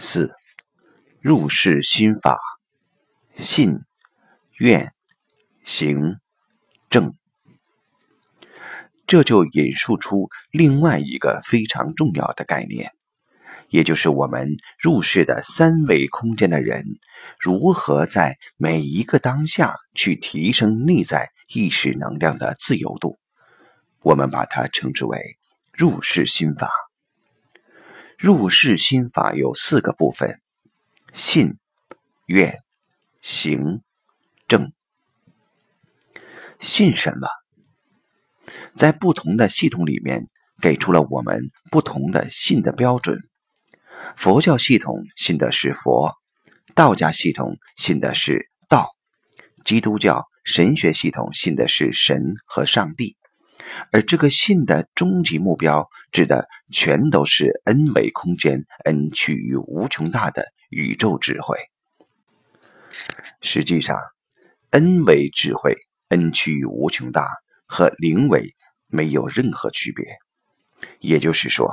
四入世心法，信、愿、行、正。这就引述出另外一个非常重要的概念，也就是我们入世的三维空间的人，如何在每一个当下去提升内在意识能量的自由度。我们把它称之为入世心法。入世心法有四个部分：信、愿、行、正。信什么？在不同的系统里面，给出了我们不同的信的标准。佛教系统信的是佛，道家系统信的是道，基督教神学系统信的是神和上帝。而这个信的终极目标，指的全都是 n 维空间、n 趋于无穷大的宇宙智慧。实际上，n 维智慧、n 趋于无穷大和零维没有任何区别。也就是说，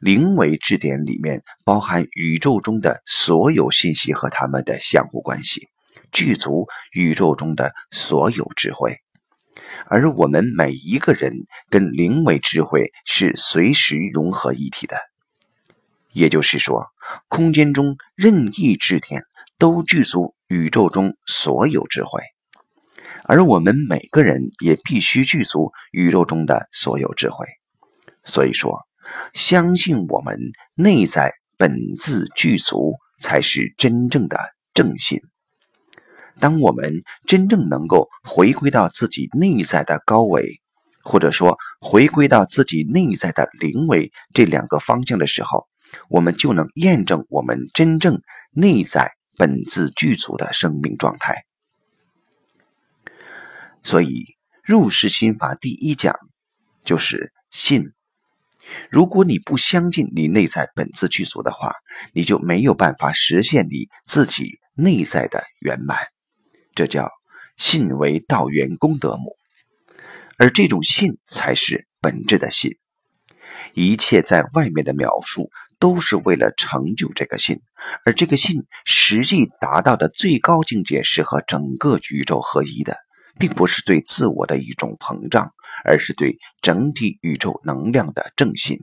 零维质点里面包含宇宙中的所有信息和它们的相互关系，具足宇宙中的所有智慧。而我们每一个人跟灵为智慧是随时融合一体的，也就是说，空间中任意质点都具足宇宙中所有智慧，而我们每个人也必须具足宇宙中的所有智慧。所以说，相信我们内在本自具足，才是真正的正信。当我们真正能够回归到自己内在的高维，或者说回归到自己内在的灵维这两个方向的时候，我们就能验证我们真正内在本自具足的生命状态。所以，入世心法第一讲就是信。如果你不相信你内在本自具足的话，你就没有办法实现你自己内在的圆满。这叫信为道源功德母，而这种信才是本质的信。一切在外面的描述都是为了成就这个信，而这个信实际达到的最高境界是和整个宇宙合一的，并不是对自我的一种膨胀，而是对整体宇宙能量的正信。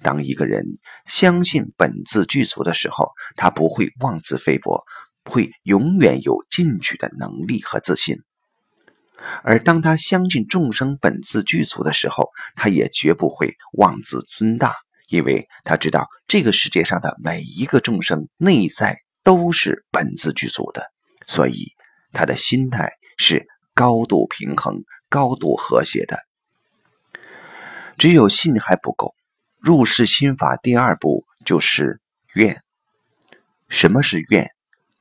当一个人相信本自具足的时候，他不会妄自菲薄。会永远有进取的能力和自信，而当他相信众生本自具足的时候，他也绝不会妄自尊大，因为他知道这个世界上的每一个众生内在都是本自具足的，所以他的心态是高度平衡、高度和谐的。只有信还不够，入世心法第二步就是愿。什么是愿？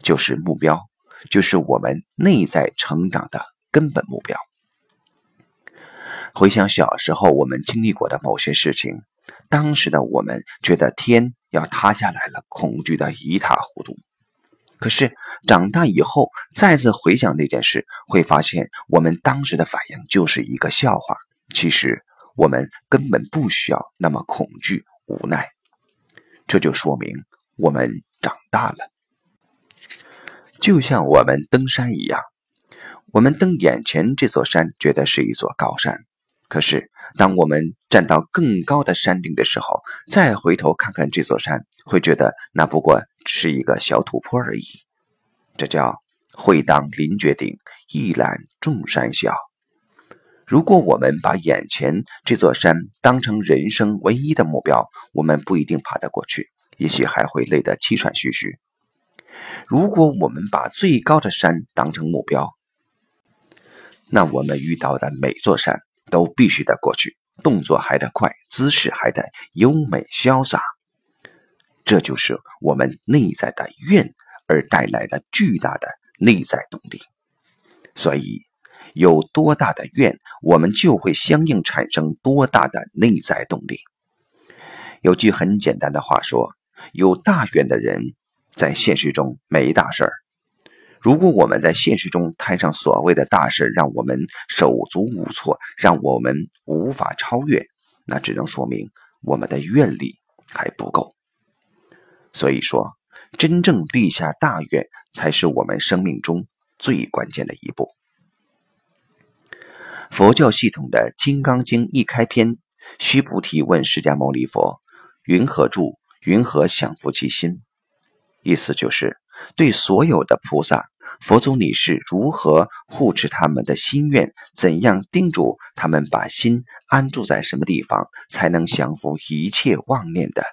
就是目标，就是我们内在成长的根本目标。回想小时候我们经历过的某些事情，当时的我们觉得天要塌下来了，恐惧的一塌糊涂。可是长大以后再次回想那件事，会发现我们当时的反应就是一个笑话。其实我们根本不需要那么恐惧无奈，这就说明我们长大了。就像我们登山一样，我们登眼前这座山，觉得是一座高山。可是，当我们站到更高的山顶的时候，再回头看看这座山，会觉得那不过是一个小土坡而已。这叫“会当凌绝顶，一览众山小”。如果我们把眼前这座山当成人生唯一的目标，我们不一定爬得过去，也许还会累得气喘吁吁。如果我们把最高的山当成目标，那我们遇到的每座山都必须得过去，动作还得快，姿势还得优美潇洒。这就是我们内在的愿而带来的巨大的内在动力。所以，有多大的愿，我们就会相应产生多大的内在动力。有句很简单的话说：有大愿的人。在现实中没大事儿。如果我们在现实中摊上所谓的大事，让我们手足无措，让我们无法超越，那只能说明我们的愿力还不够。所以说，真正立下大愿，才是我们生命中最关键的一步。佛教系统的《金刚经》一开篇，须菩提问释迦牟尼佛：“云何住？云何降伏其心？”意思就是对所有的菩萨，佛祖你是如何护持他们的心愿？怎样叮嘱他们把心安住在什么地方，才能降服一切妄念的？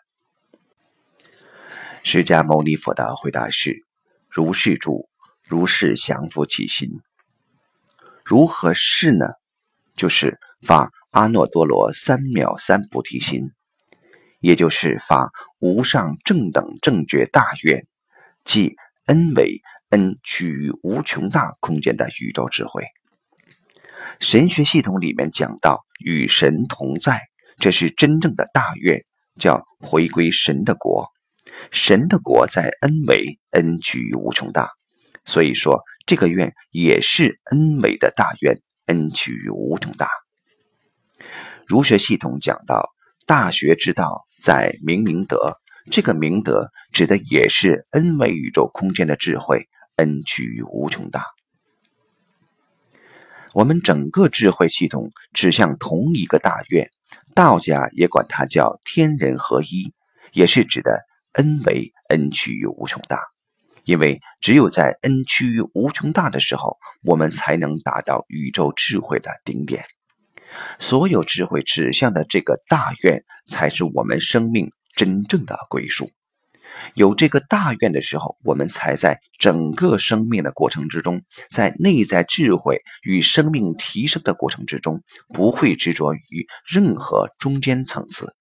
释迦牟尼佛的回答是：“如是住，如是降伏其心。如何是呢？就是发阿耨多罗三藐三菩提心，也就是发无上正等正觉大愿，即恩为恩趋于无穷大空间的宇宙智慧。神学系统里面讲到与神同在，这是真正的大愿，叫回归神的国。”神的国在恩为恩取无穷大，所以说这个愿也是恩为的大愿，恩取无穷大。儒学系统讲到大学之道在明明德，这个明德指的也是恩为宇宙空间的智慧，恩趋于无穷大。我们整个智慧系统指向同一个大愿，道家也管它叫天人合一，也是指的。恩为恩趋于无穷大，因为只有在恩趋于无穷大的时候，我们才能达到宇宙智慧的顶点。所有智慧指向的这个大愿，才是我们生命真正的归属。有这个大愿的时候，我们才在整个生命的过程之中，在内在智慧与生命提升的过程之中，不会执着于任何中间层次。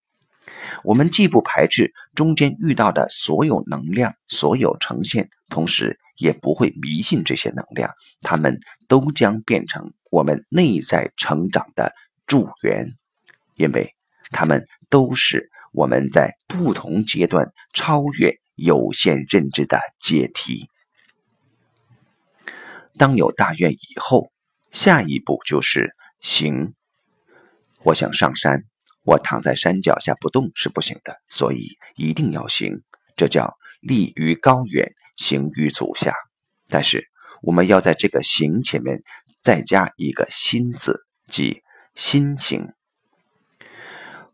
我们既不排斥中间遇到的所有能量、所有呈现，同时也不会迷信这些能量，它们都将变成我们内在成长的助缘，因为它们都是我们在不同阶段超越有限认知的阶梯。当有大愿以后，下一步就是行。我想上山。我躺在山脚下不动是不行的，所以一定要行。这叫立于高远，行于足下。但是我们要在这个“行”前面再加一个“心”字，即心行。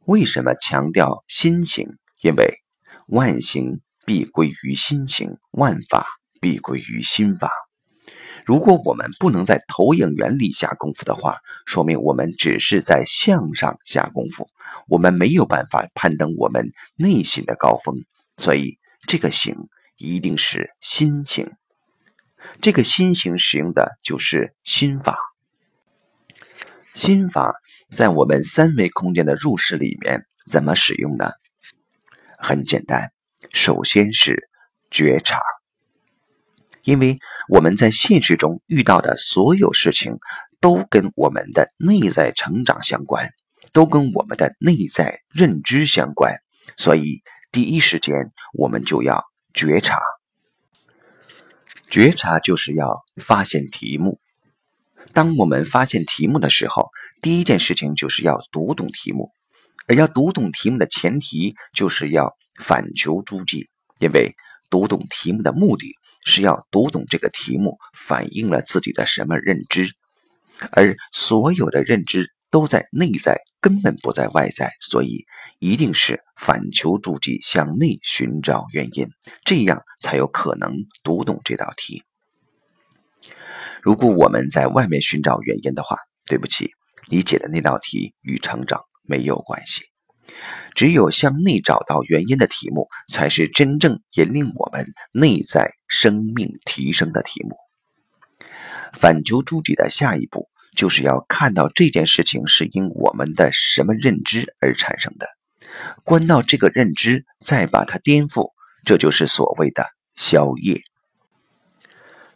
为什么强调心行？因为万行必归于心行，万法必归于心法。如果我们不能在投影原理下功夫的话，说明我们只是在相上下功夫，我们没有办法攀登我们内心的高峰。所以，这个行一定是心行。这个心型使用的就是心法。心法在我们三维空间的入世里面怎么使用呢？很简单，首先是觉察。因为我们在现实中遇到的所有事情，都跟我们的内在成长相关，都跟我们的内在认知相关，所以第一时间我们就要觉察。觉察就是要发现题目。当我们发现题目的时候，第一件事情就是要读懂题目，而要读懂题目的前提就是要反求诸己，因为读懂题目的目的。是要读懂这个题目反映了自己的什么认知，而所有的认知都在内在，根本不在外在，所以一定是反求诸己，向内寻找原因，这样才有可能读懂这道题。如果我们在外面寻找原因的话，对不起，你解的那道题与成长没有关系。只有向内找到原因的题目，才是真正引领我们内在生命提升的题目。反求诸己的下一步，就是要看到这件事情是因我们的什么认知而产生的，观到这个认知，再把它颠覆，这就是所谓的消业。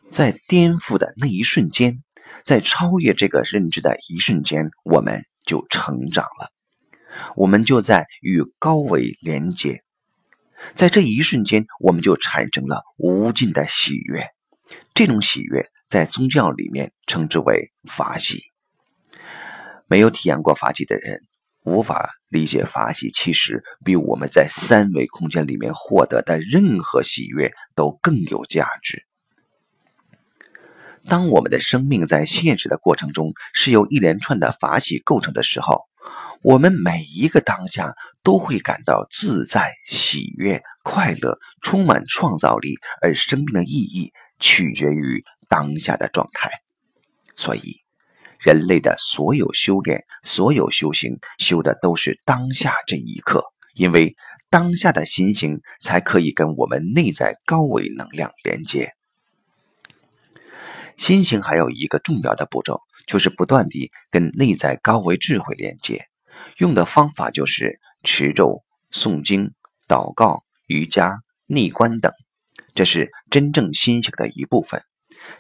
在颠覆的那一瞬间，在超越这个认知的一瞬间，我们就成长了。我们就在与高维连接，在这一瞬间，我们就产生了无尽的喜悦。这种喜悦在宗教里面称之为法喜。没有体验过法喜的人，无法理解法喜，其实比我们在三维空间里面获得的任何喜悦都更有价值。当我们的生命在现实的过程中是由一连串的法喜构成的时候，我们每一个当下都会感到自在、喜悦、快乐，充满创造力。而生命的意义取决于当下的状态，所以。人类的所有修炼、所有修行，修的都是当下这一刻，因为当下的心情才可以跟我们内在高维能量连接。心情还有一个重要的步骤，就是不断地跟内在高维智慧连接，用的方法就是持咒、诵经、祷告、瑜伽、内观等，这是真正心行的一部分。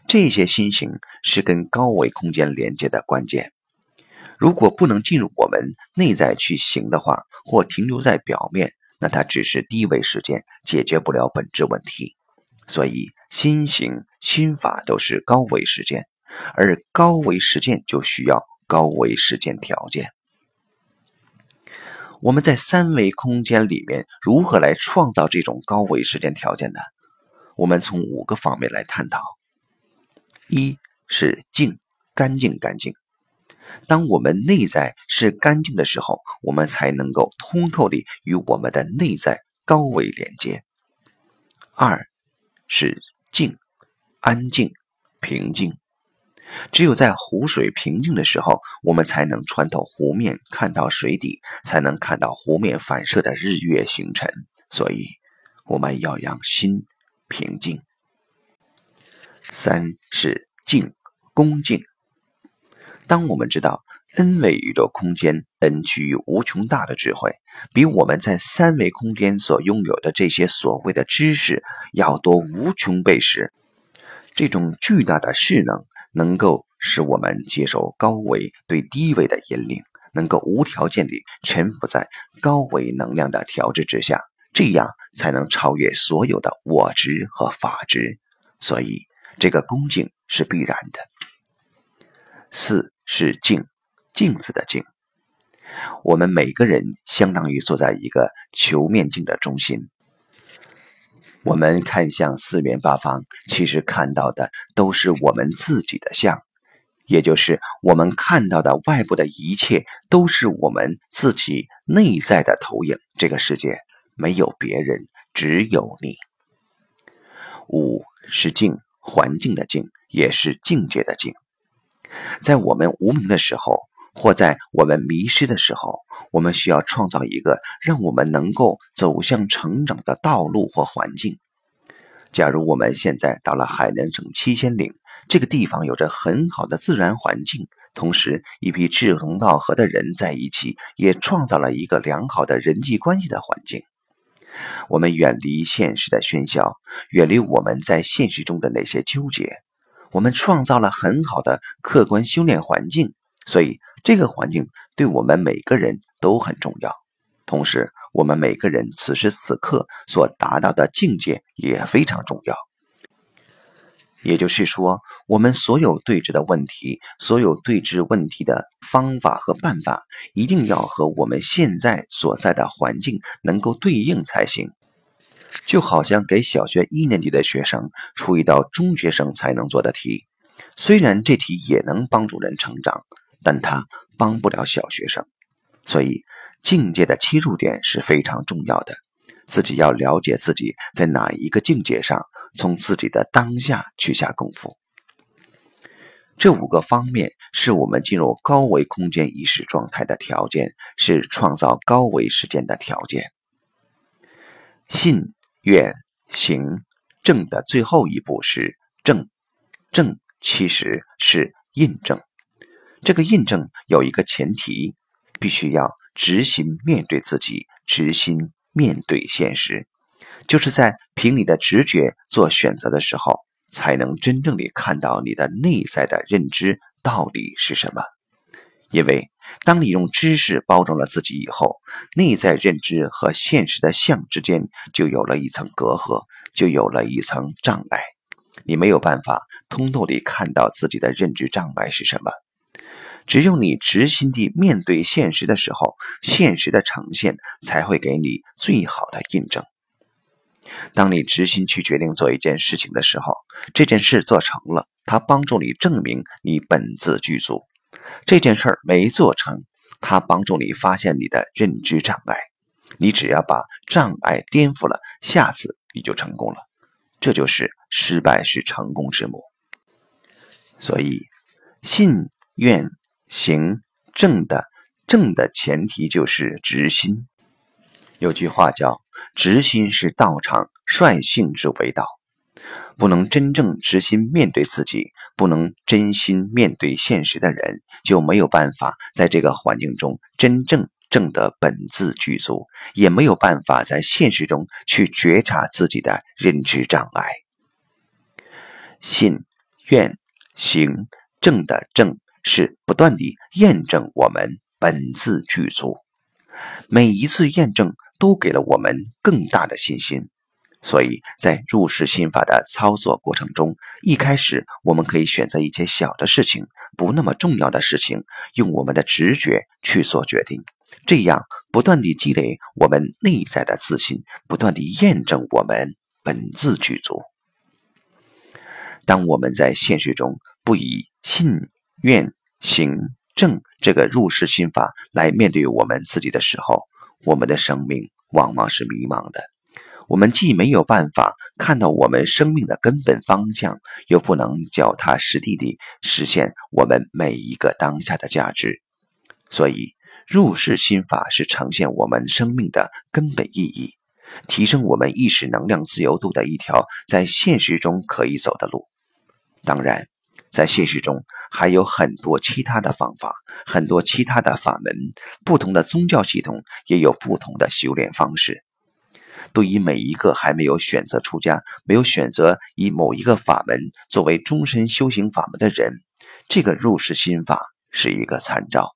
这些心形是跟高维空间连接的关键。如果不能进入我们内在去行的话，或停留在表面，那它只是低维实践，解决不了本质问题。所以，心行、心法都是高维实践，而高维实践就需要高维实践条件。我们在三维空间里面如何来创造这种高维实践条件呢？我们从五个方面来探讨。一是净，干净，干净。当我们内在是干净的时候，我们才能够通透地与我们的内在高维连接。二是静，安静，平静。只有在湖水平静的时候，我们才能穿透湖面，看到水底，才能看到湖面反射的日月星辰。所以，我们要让心平静。三是敬，恭敬。当我们知道 n 维宇宙空间 n 趋于无穷大的智慧，比我们在三维空间所拥有的这些所谓的知识要多无穷倍时，这种巨大的势能能够使我们接受高维对低维的引领，能够无条件地臣服在高维能量的调制之下，这样才能超越所有的我执和法执。所以。这个恭敬是必然的。四是镜，镜子的镜。我们每个人相当于坐在一个球面镜的中心，我们看向四面八方，其实看到的都是我们自己的像，也就是我们看到的外部的一切都是我们自己内在的投影。这个世界没有别人，只有你。五是镜。环境的境也是境界的境，在我们无名的时候，或在我们迷失的时候，我们需要创造一个让我们能够走向成长的道路或环境。假如我们现在到了海南省七仙岭这个地方，有着很好的自然环境，同时一批志同道合的人在一起，也创造了一个良好的人际关系的环境。我们远离现实的喧嚣，远离我们在现实中的那些纠结。我们创造了很好的客观修炼环境，所以这个环境对我们每个人都很重要。同时，我们每个人此时此刻所达到的境界也非常重要。也就是说，我们所有对峙的问题，所有对峙问题的方法和办法，一定要和我们现在所在的环境能够对应才行。就好像给小学一年级的学生出一道中学生才能做的题，虽然这题也能帮助人成长，但它帮不了小学生。所以，境界的切入点是非常重要的。自己要了解自己在哪一个境界上。从自己的当下去下功夫，这五个方面是我们进入高维空间意识状态的条件，是创造高维时间的条件。信、愿、行、正的最后一步是正，正其实是印证。这个印证有一个前提，必须要直心面对自己，直心面对现实。就是在凭你的直觉做选择的时候，才能真正的看到你的内在的认知到底是什么。因为当你用知识包装了自己以后，内在认知和现实的相之间就有了一层隔阂，就有了一层障碍。你没有办法通透地看到自己的认知障碍是什么。只有你直心地面对现实的时候，现实的呈现才会给你最好的印证。当你直心去决定做一件事情的时候，这件事做成了，它帮助你证明你本自具足；这件事儿没做成，它帮助你发现你的认知障碍。你只要把障碍颠覆了，下次你就成功了。这就是失败是成功之母。所以，信愿行正的正的前提就是直心。有句话叫“直心是道场，率性之为道”。不能真正直心面对自己，不能真心面对现实的人，就没有办法在这个环境中真正正得本自具足，也没有办法在现实中去觉察自己的认知障碍。信愿行正的正是不断地验证我们本自具足，每一次验证。都给了我们更大的信心，所以在入世心法的操作过程中，一开始我们可以选择一些小的事情，不那么重要的事情，用我们的直觉去做决定，这样不断地积累我们内在的自信，不断地验证我们本自具足。当我们在现实中不以信愿行正这个入世心法来面对我们自己的时候，我们的生命往往是迷茫的，我们既没有办法看到我们生命的根本方向，又不能脚踏实地地实现我们每一个当下的价值。所以，入世心法是呈现我们生命的根本意义，提升我们意识能量自由度的一条在现实中可以走的路。当然。在现实中还有很多其他的方法，很多其他的法门，不同的宗教系统也有不同的修炼方式。对于每一个还没有选择出家、没有选择以某一个法门作为终身修行法门的人，这个入世心法是一个参照。